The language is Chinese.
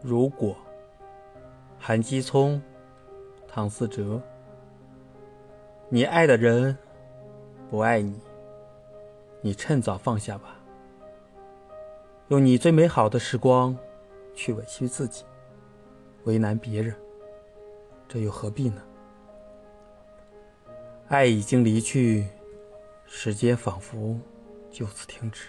如果韩基聪、唐思哲，你爱的人不爱你，你趁早放下吧。用你最美好的时光去委屈自己，为难别人，这又何必呢？爱已经离去，时间仿佛就此停止。